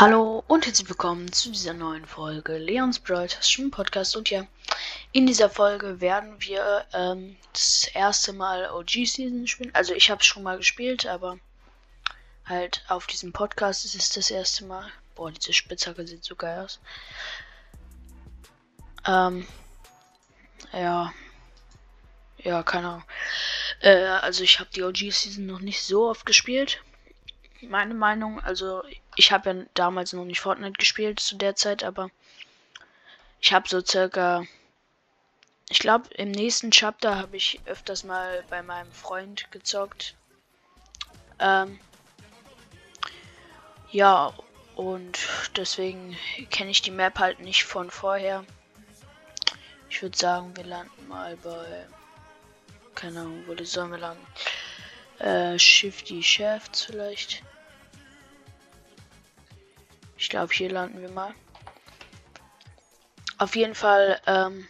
Hallo und herzlich willkommen zu dieser neuen Folge Leons Brawl Schwimmen Podcast. Und ja, in dieser Folge werden wir ähm, das erste Mal OG Season spielen. Also ich habe es schon mal gespielt, aber halt auf diesem Podcast ist es das erste Mal. Boah, diese Spitzhacke sieht so geil aus. Ähm, ja. Ja, keine Ahnung. Äh, also ich habe die OG Season noch nicht so oft gespielt meine Meinung. Also ich habe ja damals noch nicht Fortnite gespielt zu der Zeit, aber ich habe so circa, ich glaube im nächsten Chapter habe ich öfters mal bei meinem Freund gezockt. Ähm, ja, und deswegen kenne ich die Map halt nicht von vorher. Ich würde sagen, wir landen mal bei, keine Ahnung, wo sollen wir landen? Äh, Shifty Shafts vielleicht. Ich glaube, hier landen wir mal. Auf jeden Fall ähm,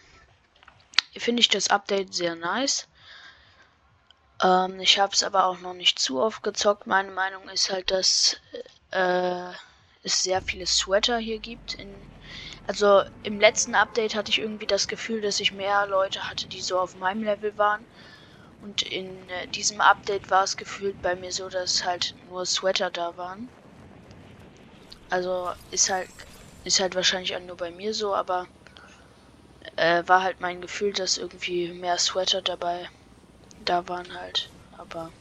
finde ich das Update sehr nice. Ähm, ich habe es aber auch noch nicht zu oft gezockt. Meine Meinung ist halt, dass äh, es sehr viele Sweater hier gibt. In, also im letzten Update hatte ich irgendwie das Gefühl, dass ich mehr Leute hatte, die so auf meinem Level waren. Und in äh, diesem Update war es gefühlt bei mir so, dass halt nur Sweater da waren. Also ist halt ist halt wahrscheinlich auch nur bei mir so, aber äh, war halt mein Gefühl, dass irgendwie mehr Sweater dabei da waren halt. Aber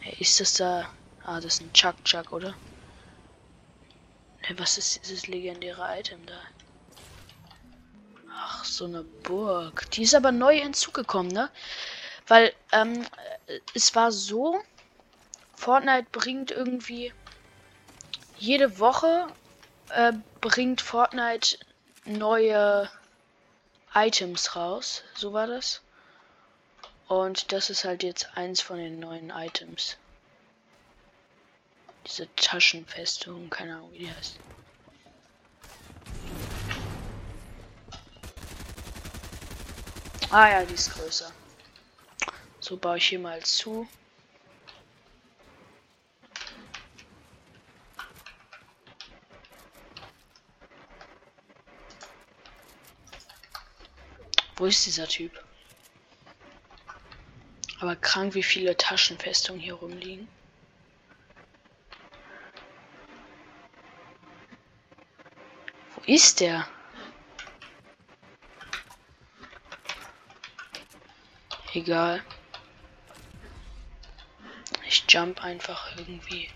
hey, ist das da? Ah, das ist ein Chuck Chuck, oder? Hey, was ist dieses legendäre Item da? Ach, so eine Burg. Die ist aber neu hinzugekommen, ne? Weil, ähm, es war so, Fortnite bringt irgendwie jede Woche äh, bringt Fortnite neue Items raus. So war das. Und das ist halt jetzt eins von den neuen Items. Diese Taschenfestung, keine Ahnung, wie die heißt. Ah ja, die ist größer. So baue ich hier mal zu. Wo ist dieser Typ? Aber krank, wie viele Taschenfestungen hier rumliegen. Wo ist der? Egal. Ich jump einfach irgendwie.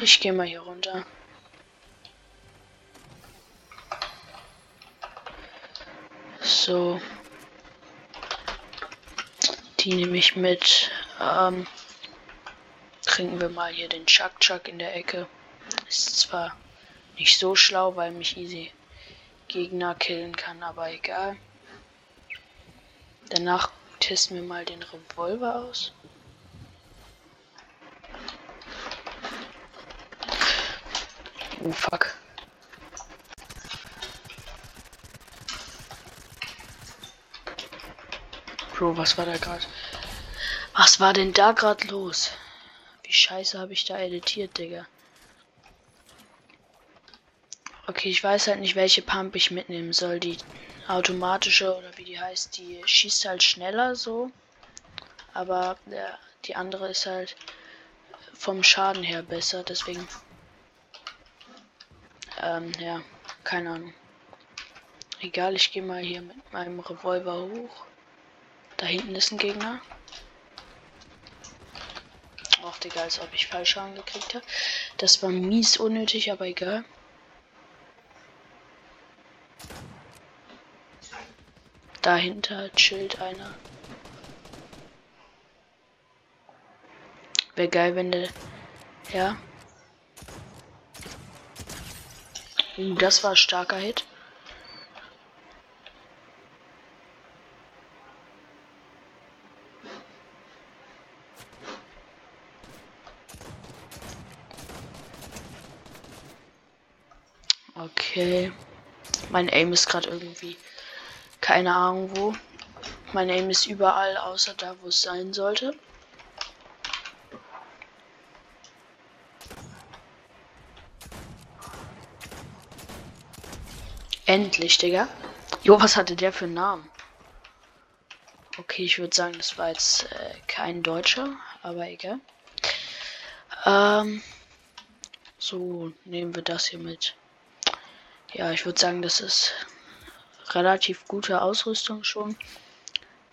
Ich gehe mal hier runter. So. Die nehme ich mit. Ähm, trinken wir mal hier den Chuck Chuck in der Ecke. Ist zwar nicht so schlau, weil mich easy Gegner killen kann, aber egal. Danach testen wir mal den Revolver aus. Oh fuck. Bro, was war da gerade? Was war denn da gerade los? Wie scheiße habe ich da editiert, Digga? Okay, ich weiß halt nicht, welche Pump ich mitnehmen soll. Die automatische oder wie die heißt, die schießt halt schneller so. Aber ja, die andere ist halt vom Schaden her besser, deswegen. Ähm, ja, keine Ahnung. Egal, ich gehe mal hier mit meinem Revolver hoch. Da hinten ist ein Gegner. Ach, Digga, als ob ich Fallschaden gekriegt habe. Das war mies unnötig, aber egal. Dahinter chillt einer. Wäre geil, wenn der. Ja. Uh, das war starker Hit. Okay. Mein Aim ist gerade irgendwie. Keine Ahnung wo. Mein Aim ist überall außer da, wo es sein sollte. Endlich, Digga. Jo, was hatte der für einen Namen? Okay, ich würde sagen, das war jetzt äh, kein Deutscher, aber egal. Ähm, so, nehmen wir das hier mit. Ja, ich würde sagen, das ist relativ gute Ausrüstung schon.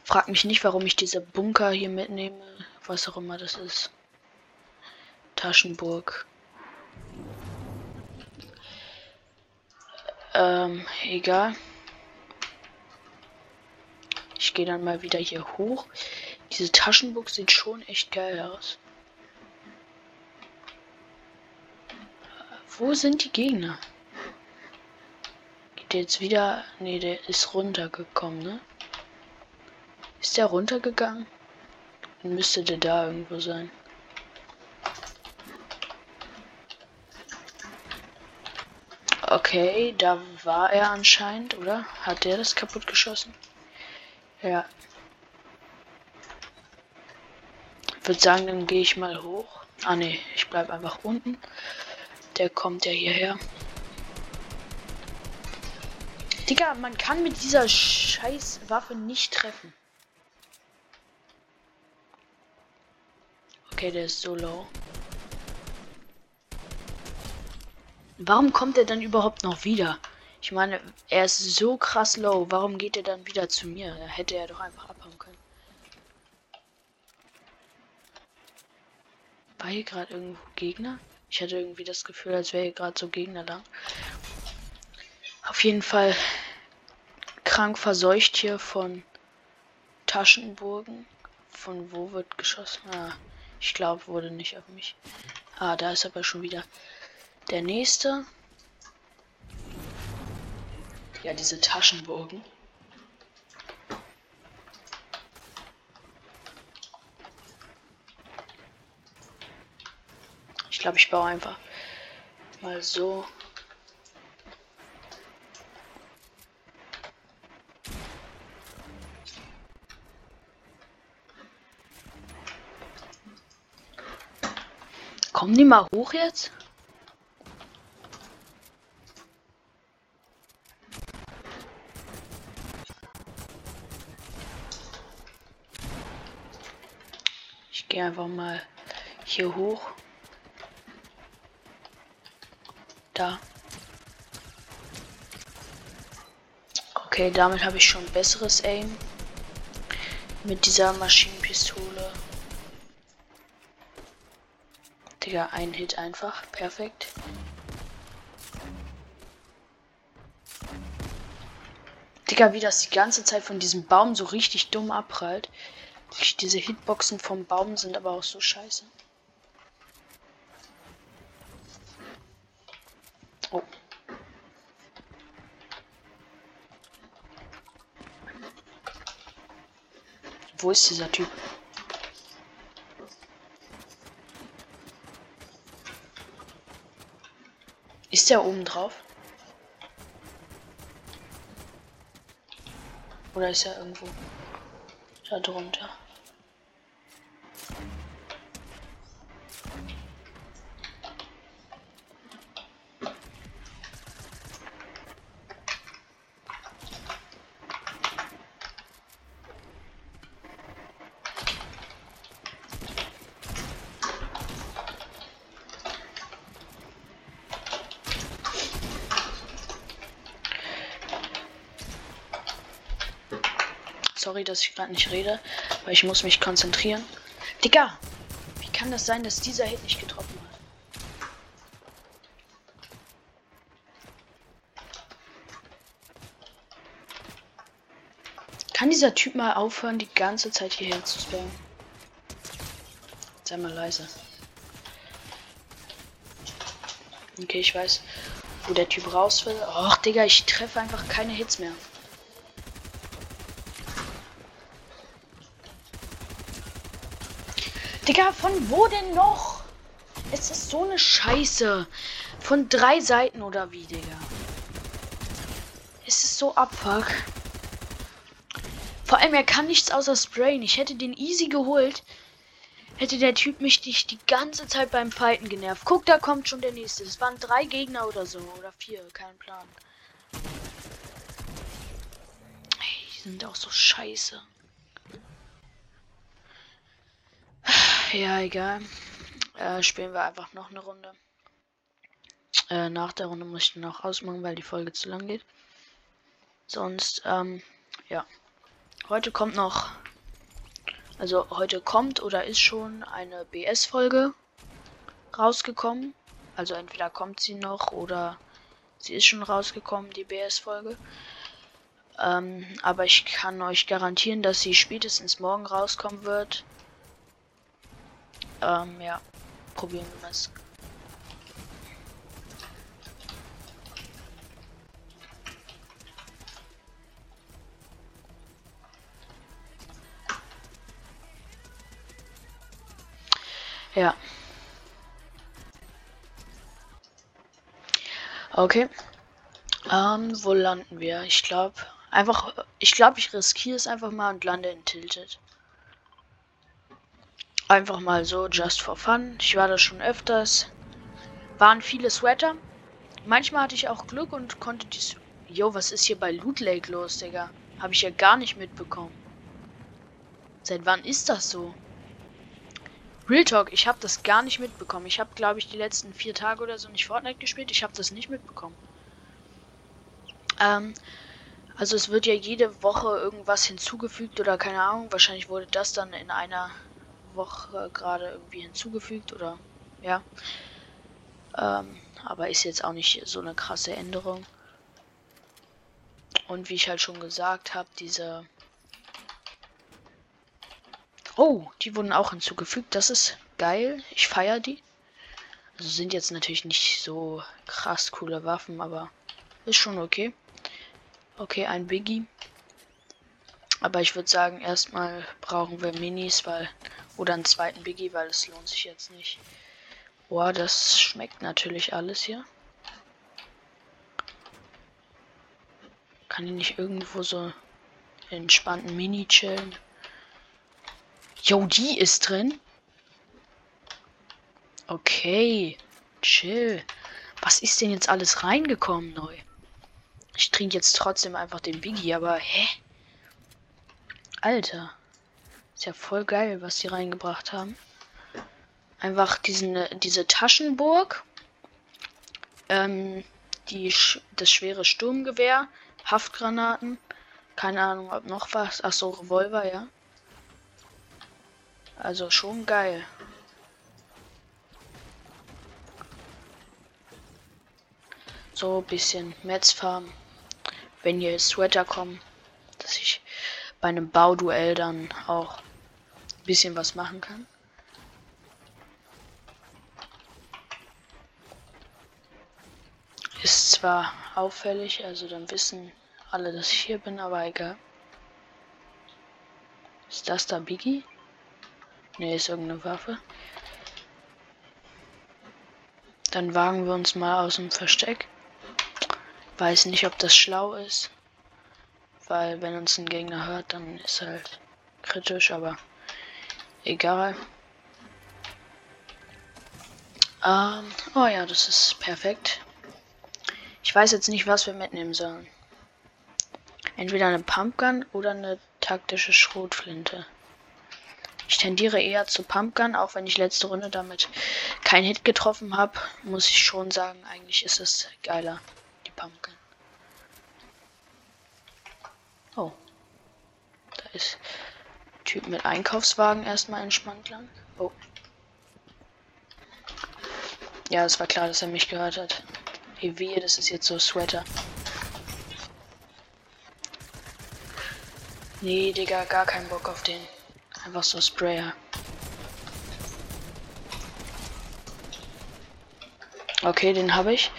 Frag mich nicht, warum ich diese Bunker hier mitnehme, was auch immer das ist. Taschenburg. Ähm, egal. Ich gehe dann mal wieder hier hoch. Diese Taschenburg sieht schon echt geil aus. Wo sind die Gegner? Geht der jetzt wieder? Ne, der ist runtergekommen, ne? Ist der runtergegangen? Dann müsste der da irgendwo sein. Okay, da war er anscheinend, oder? Hat der das kaputt geschossen? Ja. Ich würde sagen, dann gehe ich mal hoch. Ah ne, ich bleib einfach unten. Der kommt ja hierher. Digga, man kann mit dieser scheiß Waffe nicht treffen. Okay, der ist so low. Warum kommt er dann überhaupt noch wieder? Ich meine, er ist so krass low. Warum geht er dann wieder zu mir? Da hätte er doch einfach abhauen können. War hier gerade irgendwo Gegner? Ich hatte irgendwie das Gefühl, als wäre hier gerade so Gegner lang. Auf jeden Fall krank verseucht hier von Taschenburgen. Von wo wird geschossen? Ah, ich glaube, wurde nicht auf mich. Ah, da ist aber schon wieder der nächste. Ja, diese Taschenburgen. Ich glaube, ich baue einfach mal so. Kommen die mal hoch jetzt? gehe einfach mal hier hoch. Da. Okay, damit habe ich schon besseres Aim. Mit dieser Maschinenpistole. Digga, ein Hit einfach. Perfekt. Digga, wie das die ganze Zeit von diesem Baum so richtig dumm abprallt. Diese Hitboxen vom Baum sind aber auch so scheiße. Oh. Wo ist dieser Typ? Ist der oben drauf? Oder ist er irgendwo? da drunter. Sorry, dass ich gerade nicht rede, weil ich muss mich konzentrieren. Digga, wie kann das sein, dass dieser Hit nicht getroffen hat? Kann dieser Typ mal aufhören, die ganze Zeit hierher zu spammen? Sei mal leise. Okay, ich weiß, wo der Typ raus will. Och, Digga, ich treffe einfach keine Hits mehr. Digga, von wo denn noch? Es ist so eine Scheiße. Von drei Seiten oder wie, Digga? Es ist so abfuck. Vor allem, er kann nichts außer sprayen. Ich hätte den easy geholt. Hätte der Typ mich nicht die ganze Zeit beim Fighten genervt. Guck, da kommt schon der nächste. Es waren drei Gegner oder so. Oder vier, kein Plan. sind auch so scheiße. Ja, egal. Äh, spielen wir einfach noch eine Runde. Äh, nach der Runde muss ich dann auch ausmachen, weil die Folge zu lang geht. Sonst, ähm, ja. Heute kommt noch, also heute kommt oder ist schon eine BS-Folge rausgekommen. Also entweder kommt sie noch oder sie ist schon rausgekommen, die BS-Folge. Ähm, aber ich kann euch garantieren, dass sie spätestens morgen rauskommen wird. Ähm, ja. Probieren wir es. Ja. Okay. Ähm, wo landen wir? Ich glaube, einfach, ich glaube, ich riskiere es einfach mal und lande in Tilted. Einfach mal so, just for fun. Ich war da schon öfters. Waren viele Sweater. Manchmal hatte ich auch Glück und konnte die... Jo, was ist hier bei Loot Lake los, Digga? Habe ich ja gar nicht mitbekommen. Seit wann ist das so? Real Talk, ich habe das gar nicht mitbekommen. Ich habe, glaube ich, die letzten vier Tage oder so nicht Fortnite gespielt. Ich habe das nicht mitbekommen. Ähm, also es wird ja jede Woche irgendwas hinzugefügt oder keine Ahnung. Wahrscheinlich wurde das dann in einer Woche gerade irgendwie hinzugefügt oder ja. Ähm, aber ist jetzt auch nicht so eine krasse Änderung. Und wie ich halt schon gesagt habe, diese... Oh, die wurden auch hinzugefügt. Das ist geil. Ich feiere die. Also sind jetzt natürlich nicht so krass coole Waffen, aber ist schon okay. Okay, ein Biggie. Aber ich würde sagen, erstmal brauchen wir Minis, weil oder einen zweiten Biggie, weil es lohnt sich jetzt nicht. Boah, das schmeckt natürlich alles hier. Kann ich nicht irgendwo so entspannten Mini chillen? Jo, die ist drin. Okay, chill. Was ist denn jetzt alles reingekommen neu? Ich trinke jetzt trotzdem einfach den Biggie, aber hä? Alter. Ist ja voll geil, was die reingebracht haben. Einfach diesen, diese Taschenburg. Ähm, die, das schwere Sturmgewehr. Haftgranaten. Keine Ahnung, ob noch was. Ach so, Revolver, ja. Also schon geil. So ein bisschen Metzfarm. Wenn hier Sweater kommen, dass ich bei einem Bauduell dann auch bisschen was machen kann. Ist zwar auffällig, also dann wissen alle, dass ich hier bin, aber egal. Ist das da Biggie? Ne, ist irgendeine Waffe. Dann wagen wir uns mal aus dem Versteck. Weiß nicht, ob das schlau ist. Weil wenn uns ein Gegner hört, dann ist halt kritisch, aber Egal. Ähm, oh ja, das ist perfekt. Ich weiß jetzt nicht, was wir mitnehmen sollen. Entweder eine Pumpgun oder eine taktische Schrotflinte. Ich tendiere eher zu Pumpgun, auch wenn ich letzte Runde damit keinen Hit getroffen habe, muss ich schon sagen, eigentlich ist es geiler, die Pumpgun. Oh. Da ist Typ mit Einkaufswagen erstmal lang. Oh. Ja, es war klar, dass er mich gehört hat. Wie wehe, das ist jetzt so Sweater. Nee, Digga, gar keinen Bock auf den. Einfach so Sprayer. Okay, den habe ich.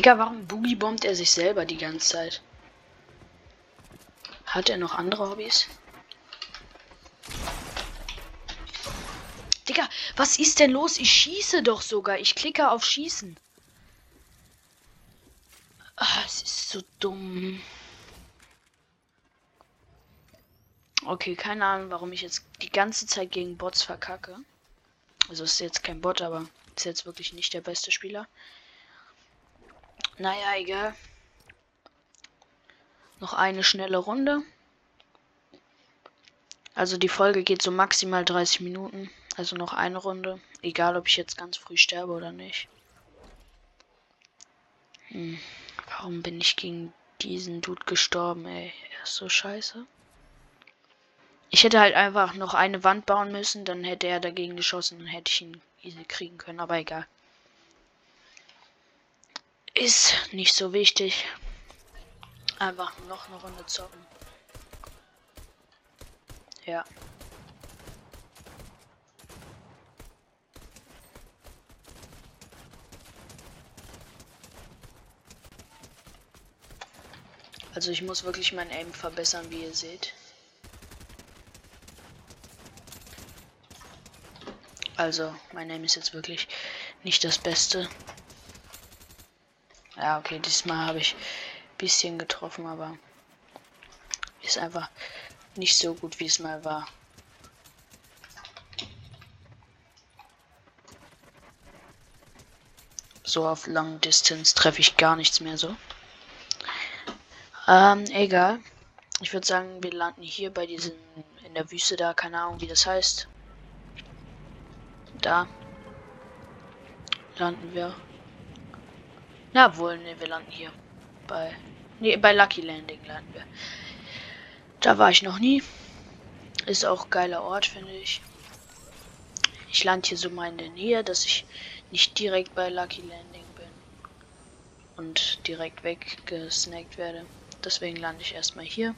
Digga, warum Boogie bombt er sich selber die ganze Zeit? Hat er noch andere Hobbys? Digga, was ist denn los? Ich schieße doch sogar. Ich klicke auf Schießen. Ah, es ist so dumm. Okay, keine Ahnung, warum ich jetzt die ganze Zeit gegen Bots verkacke. Also ist jetzt kein Bot, aber ist jetzt wirklich nicht der beste Spieler. Naja, egal. Noch eine schnelle Runde. Also die Folge geht so maximal 30 Minuten. Also noch eine Runde. Egal, ob ich jetzt ganz früh sterbe oder nicht. Hm. Warum bin ich gegen diesen Dude gestorben, ey? Er ist so scheiße. Ich hätte halt einfach noch eine Wand bauen müssen, dann hätte er dagegen geschossen und hätte ich ihn easy kriegen können, aber egal. Ist nicht so wichtig. Einfach noch eine Runde zocken. Ja. Also ich muss wirklich mein Aim verbessern, wie ihr seht. Also, mein Aim ist jetzt wirklich nicht das Beste. Ja, okay, diesmal habe ich ein bisschen getroffen, aber ist einfach nicht so gut, wie es mal war. So auf Long Distance treffe ich gar nichts mehr so. Ähm, egal. Ich würde sagen, wir landen hier bei diesem in der Wüste da, keine Ahnung, wie das heißt. Da landen wir. Na wohl, ne, wir landen hier bei ne, bei Lucky Landing landen wir. Da war ich noch nie. Ist auch geiler Ort, finde ich. Ich lande hier so mal in der Nähe, dass ich nicht direkt bei Lucky Landing bin und direkt weggesnackt werde. Deswegen lande ich erstmal hier.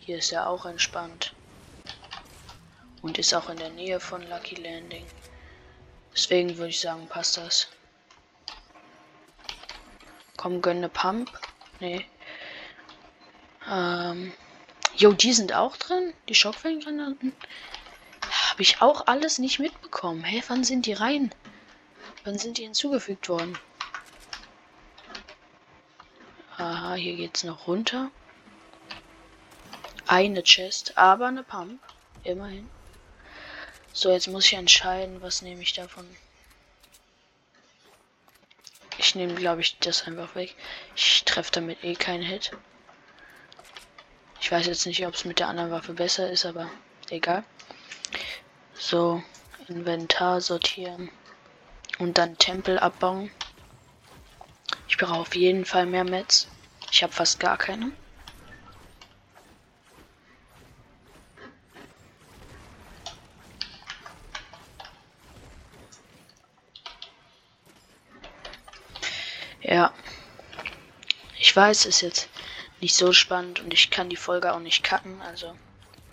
Hier ist ja auch entspannt. Und ist auch in der Nähe von Lucky Landing. Deswegen würde ich sagen, passt das. Komm, gönne Pump. Nee. Ähm. Jo, die sind auch drin. Die Schockwellengranaten. Habe ich auch alles nicht mitbekommen. Hä, wann sind die rein? Wann sind die hinzugefügt worden? Aha, hier geht's noch runter. Eine Chest, aber eine Pump. Immerhin. So, jetzt muss ich entscheiden, was nehme ich davon. Ich nehme, glaube ich, das einfach weg. Ich treffe damit eh keinen Hit. Ich weiß jetzt nicht, ob es mit der anderen Waffe besser ist, aber egal. So, Inventar sortieren. Und dann Tempel abbauen. Ich brauche auf jeden Fall mehr Metz. Ich habe fast gar keine. Ja. Ich weiß, ist jetzt nicht so spannend und ich kann die Folge auch nicht cutten, also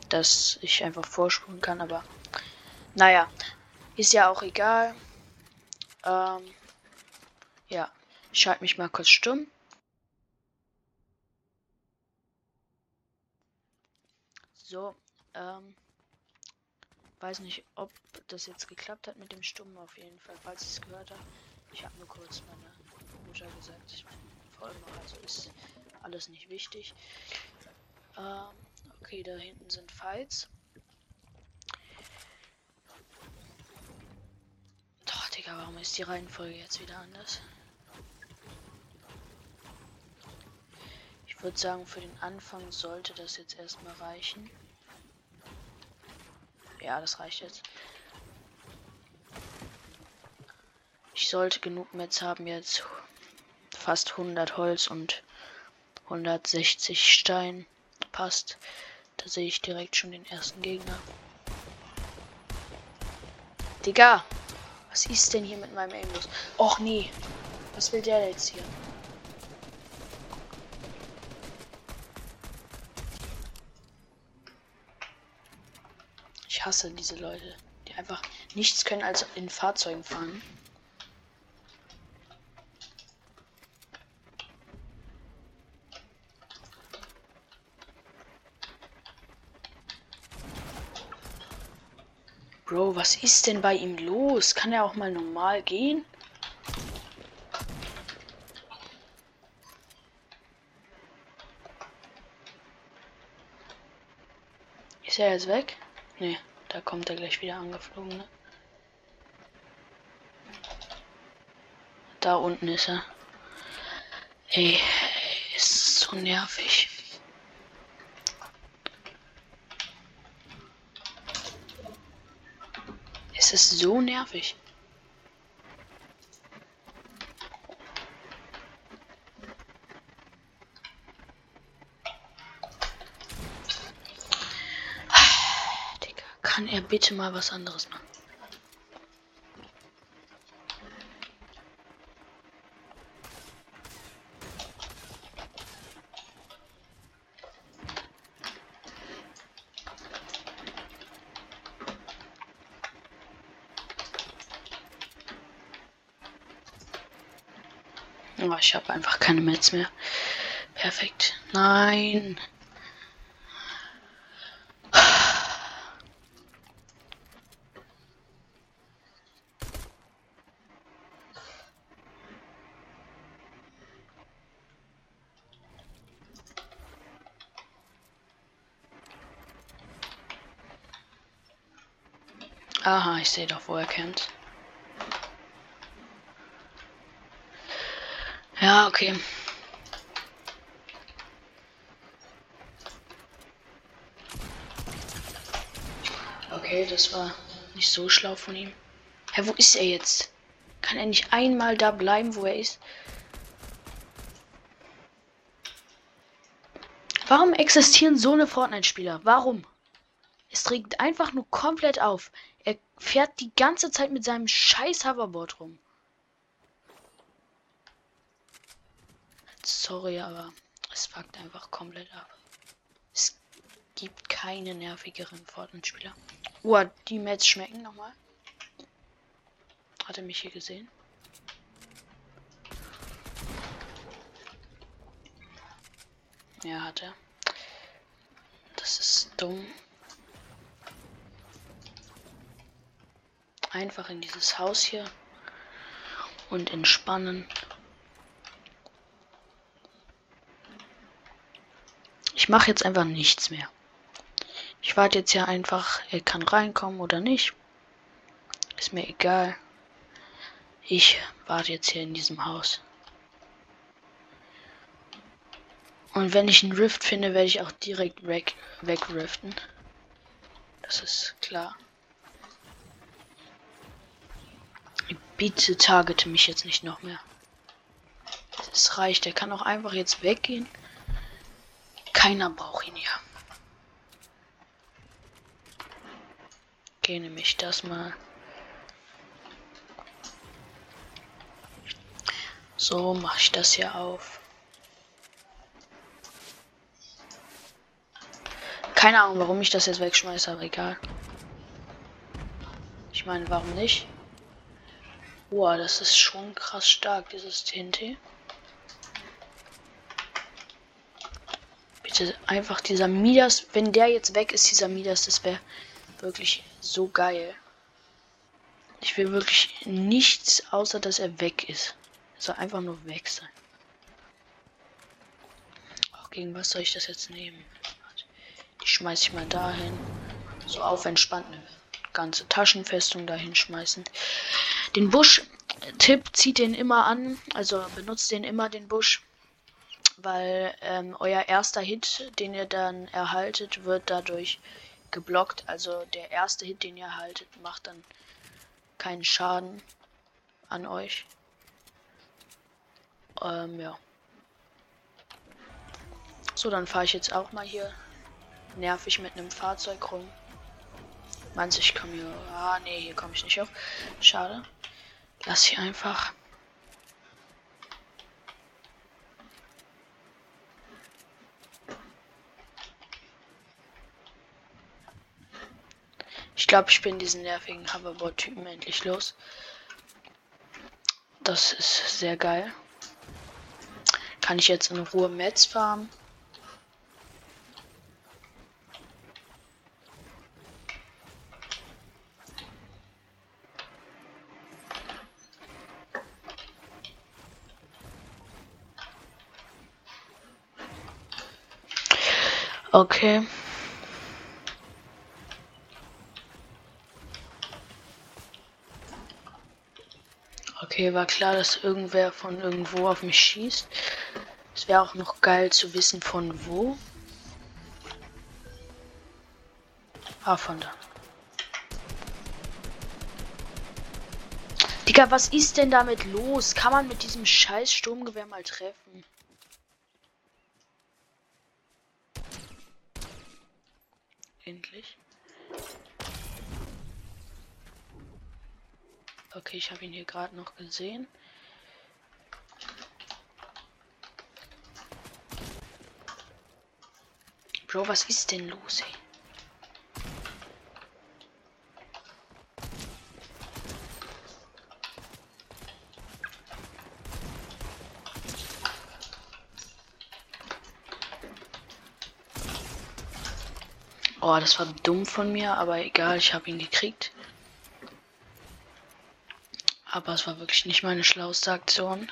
dass ich einfach vorspulen kann, aber naja, ist ja auch egal. Ähm, ja, ich schalte mich mal kurz stumm. So, ähm, weiß nicht, ob das jetzt geklappt hat mit dem Stummen auf jeden Fall, falls ich es gehört habe. Ich habe nur kurz meine Mutter gesagt, ich folge noch, also ist alles nicht wichtig. Ähm, okay, da hinten sind Fights. Doch, Digga, warum ist die Reihenfolge jetzt wieder anders? Ich würde sagen, für den Anfang sollte das jetzt erstmal reichen. Ja, das reicht jetzt. Ich sollte genug Metz haben jetzt. Fast 100 Holz und 160 Stein. Passt. Da sehe ich direkt schon den ersten Gegner. Digga! Was ist denn hier mit meinem Aim? Och nee. Was will der jetzt hier? Ich hasse diese Leute, die einfach nichts können als in Fahrzeugen fahren. Bro, was ist denn bei ihm los? Kann er auch mal normal gehen? Ist er jetzt weg? Nee, da kommt er gleich wieder angeflogen, ne? Da unten ist er. Ey, ist so nervig. Es ist so nervig. Digga, kann er bitte mal was anderes machen? Oh, ich habe einfach keine Metz mehr. Perfekt. Nein. Aha, ich sehe doch, wo er kennt. Ja, okay. Okay, das war nicht so schlau von ihm. Hä, wo ist er jetzt? Kann er nicht einmal da bleiben, wo er ist? Warum existieren so eine Fortnite-Spieler? Warum? Es regt einfach nur komplett auf. Er fährt die ganze Zeit mit seinem scheiß Hoverboard rum. Sorry, aber es fuckt einfach komplett ab. Es gibt keine nervigeren Fortnite-Spieler. Oh, die Mets schmecken nochmal. Hat er mich hier gesehen? Ja, hat er. Das ist dumm. Einfach in dieses Haus hier und entspannen. Mache jetzt einfach nichts mehr. Ich warte jetzt ja einfach, er kann reinkommen oder nicht. Ist mir egal. Ich warte jetzt hier in diesem Haus. Und wenn ich einen Rift finde, werde ich auch direkt weg, wegriften. Das ist klar. Bitte targete mich jetzt nicht noch mehr. Das reicht. Er kann auch einfach jetzt weggehen. Keiner braucht ihn hier. Okay, nehme ich das mal. So mache ich das hier auf. Keine Ahnung, warum ich das jetzt wegschmeiße, aber egal. Ich meine, warum nicht? Boah, das ist schon krass stark, dieses TNT. Bitte einfach dieser Midas, wenn der jetzt weg ist, dieser Midas, das wäre wirklich so geil. Ich will wirklich nichts, außer dass er weg ist. Er soll einfach nur weg sein. Auch gegen was soll ich das jetzt nehmen? Die schmeiße ich mal dahin. So auf entspannt eine ganze Taschenfestung dahin schmeißen. Den Busch-Tipp zieht den immer an, also benutzt den immer den Busch weil ähm, euer erster Hit, den ihr dann erhaltet, wird dadurch geblockt. Also der erste Hit, den ihr erhaltet, macht dann keinen Schaden an euch. Ähm, ja. So, dann fahre ich jetzt auch mal hier nervig mit einem Fahrzeug rum. Meinst ich komme hier? Ah, nee, hier komme ich nicht auf. Schade. Lass ich einfach. Ich glaube, ich bin diesen nervigen Hoverboard-Typen endlich los. Das ist sehr geil. Kann ich jetzt in Ruhe Metz farmen? Okay. Okay, war klar, dass irgendwer von irgendwo auf mich schießt. Es wäre auch noch geil zu wissen, von wo. Ah, von da. Digga, was ist denn damit los? Kann man mit diesem scheiß Sturmgewehr mal treffen? Endlich. Okay, ich habe ihn hier gerade noch gesehen. Bro, was ist denn los, ey? Oh, das war dumm von mir, aber egal, ich habe ihn gekriegt. Aber es war wirklich nicht meine schlauste Aktion.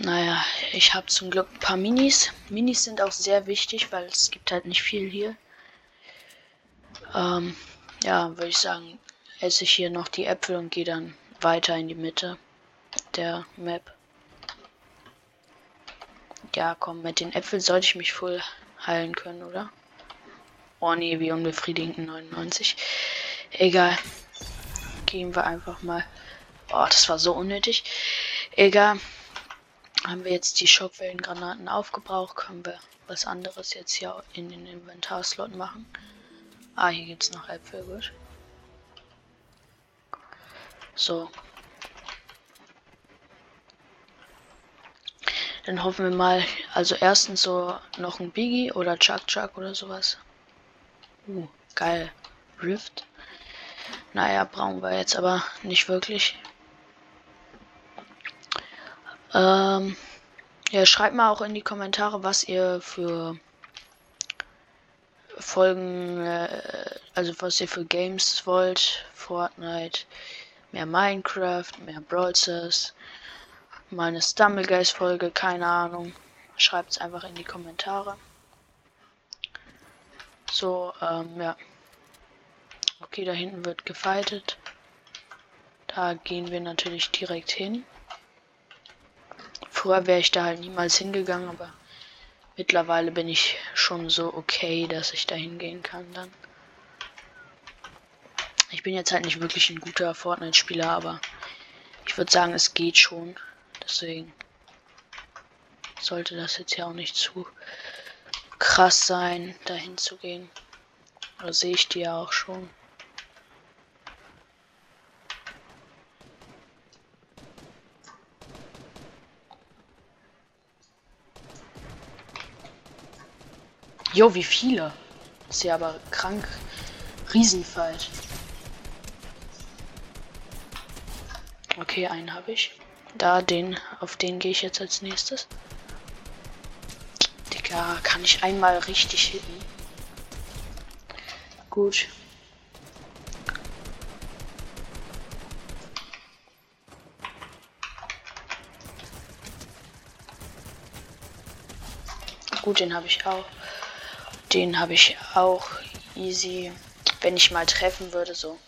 Naja, ich habe zum Glück ein paar Minis. Minis sind auch sehr wichtig, weil es gibt halt nicht viel hier. Ähm, ja, würde ich sagen, esse ich hier noch die Äpfel und gehe dann weiter in die Mitte der Map. Ja, komm, mit den Äpfeln sollte ich mich voll heilen können, oder? Oh nee, wie unbefriedigend 99. Egal. Gehen wir einfach mal. Oh, das war so unnötig. Egal. Haben wir jetzt die Schockwellengranaten aufgebraucht, können wir was anderes jetzt hier in den Inventarslot machen. Ah, hier gibt es noch Äpfel, gut. So. Dann hoffen wir mal, also erstens so noch ein Biggie oder Chuck Chuck oder sowas. Uh, geil. Rift. Naja, brauchen wir jetzt aber nicht wirklich. Ähm, ja, schreibt mal auch in die Kommentare, was ihr für Folgen, äh, also was ihr für Games wollt. Fortnite, mehr Minecraft, mehr Brawl Stars, meine Stumblegeist Folge, keine Ahnung. Schreibt es einfach in die Kommentare. So, ähm, ja. Okay, da hinten wird gefightet. Da gehen wir natürlich direkt hin. Vorher wäre ich da halt niemals hingegangen, aber mittlerweile bin ich schon so okay, dass ich da hingehen kann dann. Ich bin jetzt halt nicht wirklich ein guter Fortnite-Spieler, aber ich würde sagen, es geht schon. Deswegen sollte das jetzt ja auch nicht zu krass sein, dahin zu gehen. Da sehe ich die ja auch schon. Jo, wie viele? Ist ja aber krank. Riesenfight. Okay, einen habe ich. Da, den, auf den gehe ich jetzt als nächstes. Ja, kann ich einmal richtig hitten. Gut. Gut, den habe ich auch. Den habe ich auch easy, wenn ich mal treffen würde, so.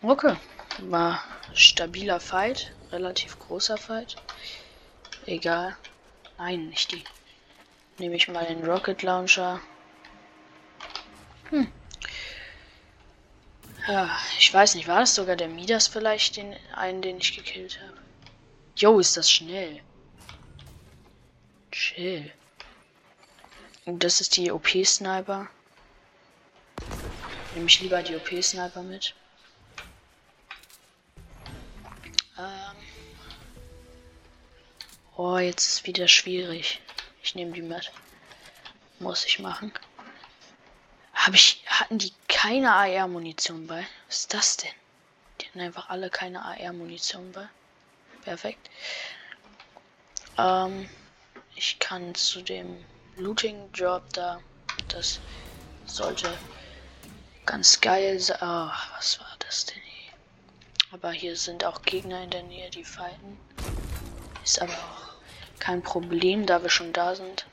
Okay, war stabiler Fight, relativ großer Fight. Egal. Nein, nicht die. Nehme ich mal den Rocket Launcher. Hm. Ja, ich weiß nicht, war das sogar der Midas vielleicht, den einen, den ich gekillt habe? Jo, ist das schnell. Chill. Das ist die OP-Sniper. Nehme ich lieber die OP-Sniper mit. Ähm. Oh, jetzt ist wieder schwierig. Ich nehme die mit. Muss ich machen. Habe ich. Hatten die keine AR-Munition bei? Was ist das denn? Die hatten einfach alle keine AR-Munition bei. Perfekt. Ähm, ich kann zu dem Looting-Job da. Das sollte ganz geil sein. Oh, was war das denn hier? Aber hier sind auch Gegner in der Nähe, die fighten. Ist aber auch kein Problem, da wir schon da sind.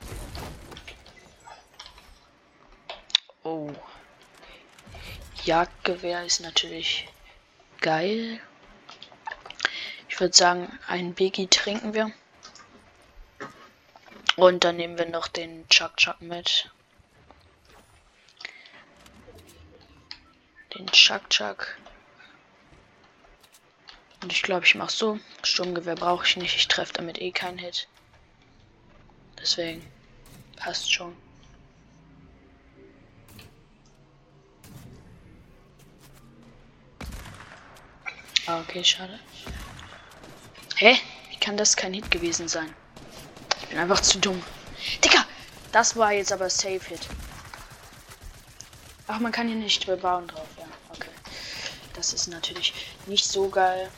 Oh. Jagdgewehr ist natürlich geil. würde sagen, ein Biggie trinken wir. Und dann nehmen wir noch den Chuck Chuck mit. Den Chuck Chuck. Und ich glaube, ich mache so. Sturmgewehr brauche ich nicht. Ich treffe damit eh keinen Hit. Deswegen passt schon. Ah, okay, schade. Hä? Wie kann das kein Hit gewesen sein? Bin einfach zu dumm. Digga! Das war jetzt aber Safe Hit. Ach, man kann hier nicht bebauen drauf, ja. Okay. Das ist natürlich nicht so geil.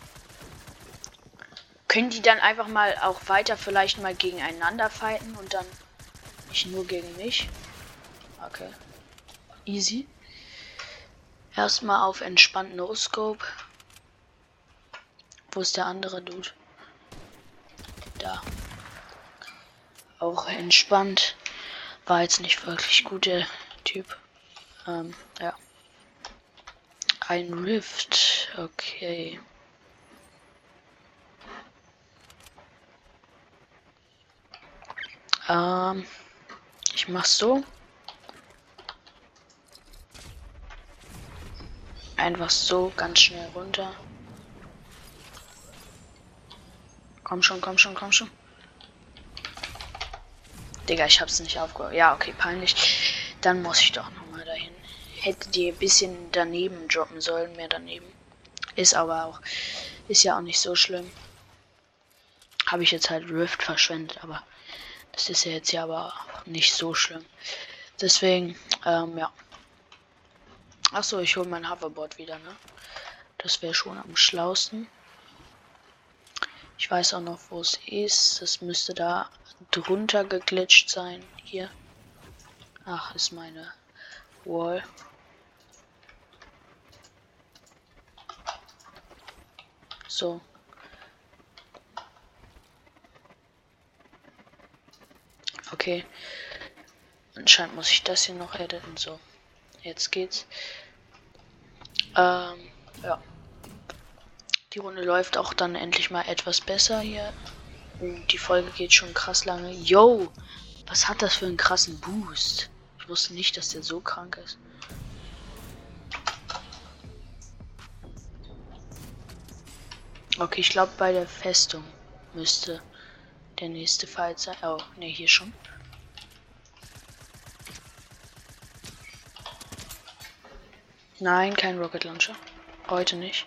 Können die dann einfach mal auch weiter vielleicht mal gegeneinander fighten und dann nicht nur gegen mich? Okay. Easy. Erstmal auf entspannt No Scope. Wo ist der andere Dude? Da. Auch entspannt. War jetzt nicht wirklich gut, der Typ. Ähm, ja. Ein Rift. Okay. Ähm, ich mach's so. Einfach so ganz schnell runter. Komm schon, komm schon, komm schon. Digga, ich hab's nicht aufgehört. Ja, okay, peinlich. Dann muss ich doch nochmal dahin. Hätte die ein bisschen daneben droppen sollen, mehr daneben. Ist aber auch, ist ja auch nicht so schlimm. Habe ich jetzt halt Rift verschwendet, aber das ist ja jetzt ja aber nicht so schlimm. Deswegen, ähm, ja. Achso, ich hole mein Hoverboard wieder, ne? Das wäre schon am schlausten. Ich weiß auch noch, wo es ist. Das müsste da drunter geglitscht sein. Hier. Ach, ist meine Wall. So. Okay. Anscheinend muss ich das hier noch editen. So. Jetzt geht's. Ähm, ja. Die Runde läuft auch dann endlich mal etwas besser hier. Und die Folge geht schon krass lange. Yo! Was hat das für einen krassen Boost? Ich wusste nicht, dass der so krank ist. Okay, ich glaube bei der Festung müsste der nächste Fall sein. Oh, ne, hier schon. Nein, kein Rocket Launcher. Heute nicht.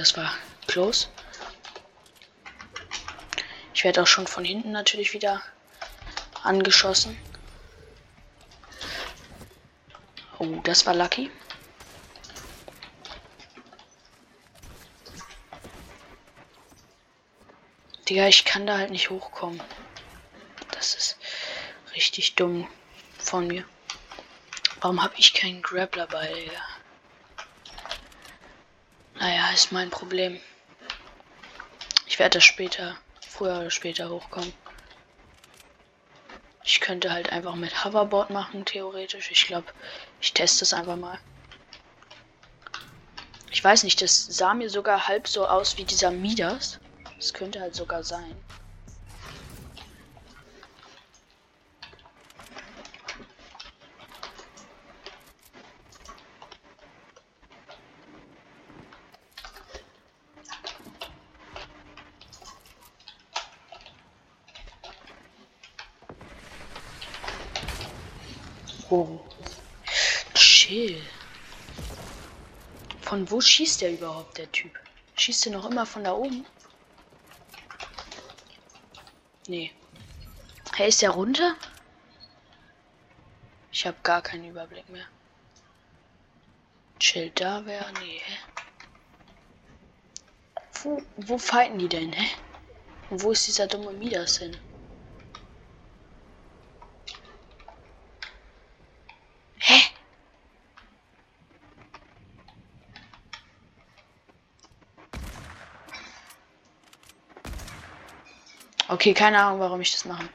Das war close. Ich werde auch schon von hinten natürlich wieder angeschossen. Oh, das war lucky. Digga, ich kann da halt nicht hochkommen. Das ist richtig dumm von mir. Warum habe ich keinen Grappler bei, Digga? Naja, ist mein Problem. Ich werde das später, früher oder später hochkommen. Ich könnte halt einfach mit Hoverboard machen, theoretisch. Ich glaube, ich teste es einfach mal. Ich weiß nicht, das sah mir sogar halb so aus wie dieser Midas. Das könnte halt sogar sein. Oh. Chill. Von schießt der überhaupt, der Typ? Schießt er noch immer von da oben? Nee. Hey, ist der runter? Ich habe gar keinen Überblick mehr. Chill da wäre. Nee? Wo, wo fighten die denn, hä? Und wo ist dieser dumme Midas hin? Okay, keine Ahnung, warum ich das mache.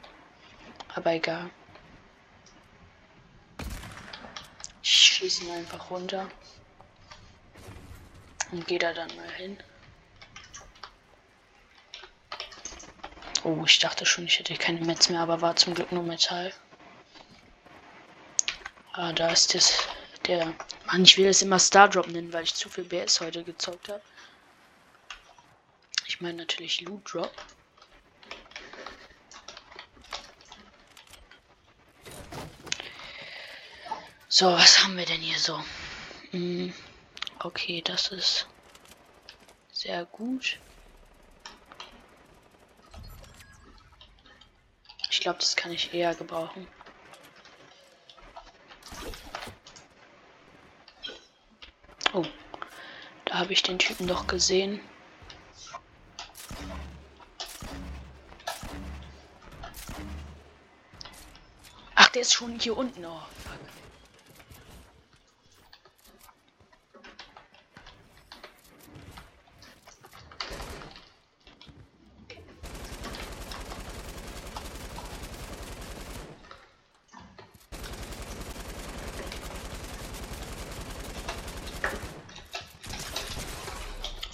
Aber egal. Ich schieße ihn einfach runter. Und gehe da dann mal hin. Oh, ich dachte schon, ich hätte keine Metz mehr, aber war zum Glück nur Metall. Ah, da ist das. Der. Mann, ich will es immer Stardrop nennen, weil ich zu viel BS heute gezockt habe. Ich meine natürlich Loot Drop. So, was haben wir denn hier so? Hm, okay, das ist sehr gut. Ich glaube, das kann ich eher gebrauchen. Oh, da habe ich den Typen doch gesehen. Ach, der ist schon hier unten. Oh, fuck.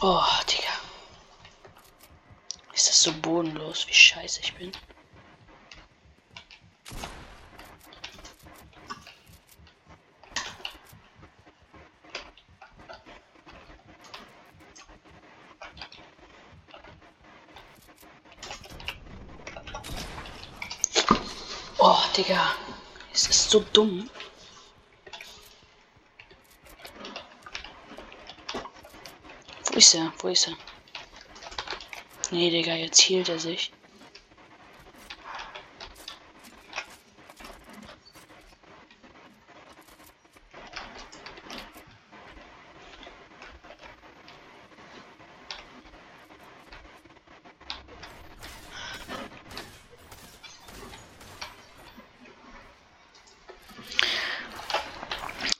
Oh, Digga. Ist das so bodenlos, wie scheiße ich bin. Oh, Digga. Es ist so dumm. Wo ist er? Wo ist er? Nee, Digga, jetzt hielt er sich.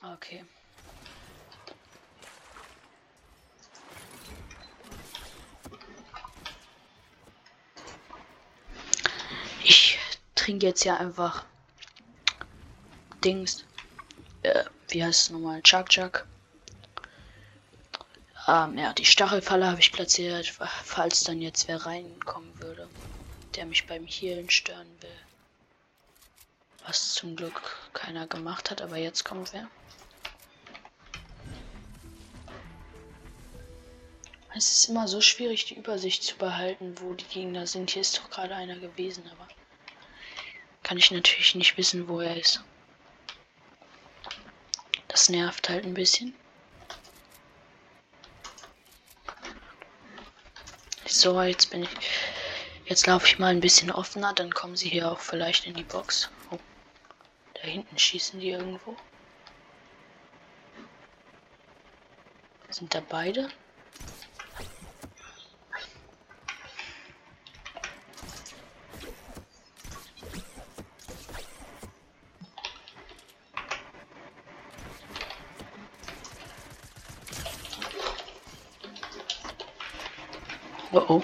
Okay. Ich trinke jetzt ja einfach Dings. Äh, wie heißt es nochmal? Chug Chug. Ähm, ja, die Stachelfalle habe ich platziert, falls dann jetzt wer reinkommen würde, der mich beim Healen stören will. Was zum Glück keiner gemacht hat, aber jetzt kommt wer. Es ist immer so schwierig, die Übersicht zu behalten, wo die Gegner sind. Hier ist doch gerade einer gewesen, aber kann ich natürlich nicht wissen, wo er ist. Das nervt halt ein bisschen. So, jetzt bin ich. Jetzt laufe ich mal ein bisschen offener, dann kommen sie hier auch vielleicht in die Box. Oh, da hinten schießen die irgendwo. Sind da beide? Oh.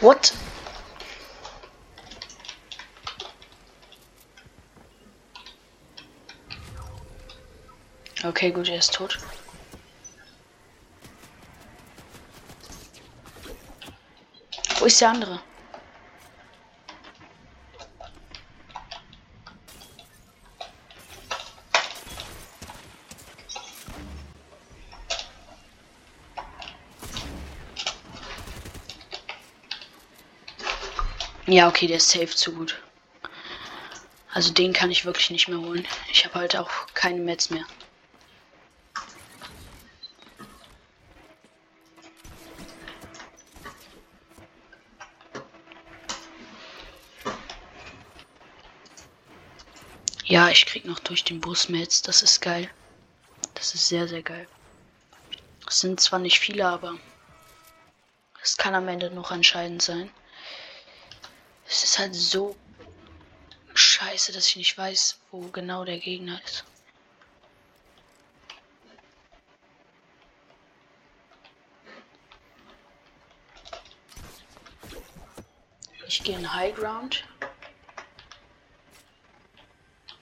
What? Okay, gut, er ist tot. Wo ist der andere? Ja, okay, der ist safe zu gut. Also den kann ich wirklich nicht mehr holen. Ich habe halt auch keine Metz mehr. Ja, ich krieg noch durch den Bus Metz. Das ist geil. Das ist sehr, sehr geil. Es sind zwar nicht viele, aber es kann am Ende noch entscheidend sein ist halt so scheiße, dass ich nicht weiß, wo genau der Gegner ist. Ich gehe in High Ground.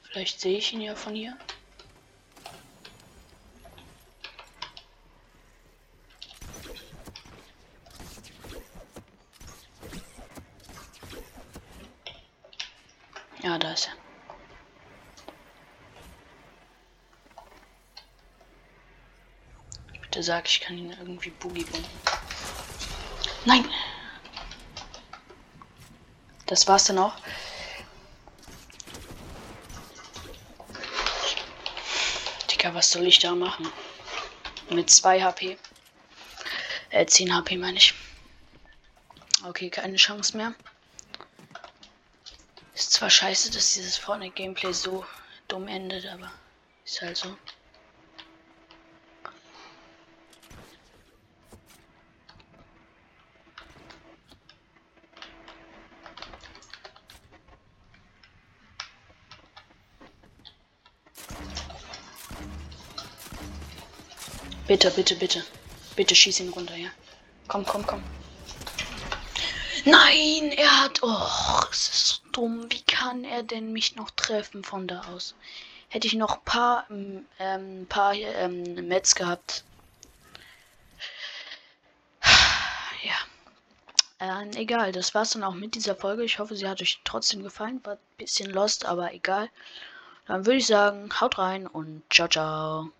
Vielleicht sehe ich ihn ja von hier. Bitte sag, ich kann ihn irgendwie Boogie bomben. Nein! Das war's dann auch. Digga, was soll ich da machen? Mit 2 HP. Äh, 10 HP meine ich. Okay, keine Chance mehr. Ist zwar scheiße, dass dieses Fortnite-Gameplay so dumm endet, aber ist halt so. Bitte, bitte, bitte. Bitte schieß ihn runter, ja. Komm, komm, komm. Nein, er hat. Oh, es ist so dumm. Wie kann er denn mich noch treffen von da aus? Hätte ich noch ein paar, ähm, ähm paar ähm, Mets gehabt. Ja. Äh, egal, das war's dann auch mit dieser Folge. Ich hoffe, sie hat euch trotzdem gefallen. War ein bisschen lost, aber egal. Dann würde ich sagen, haut rein und ciao, ciao.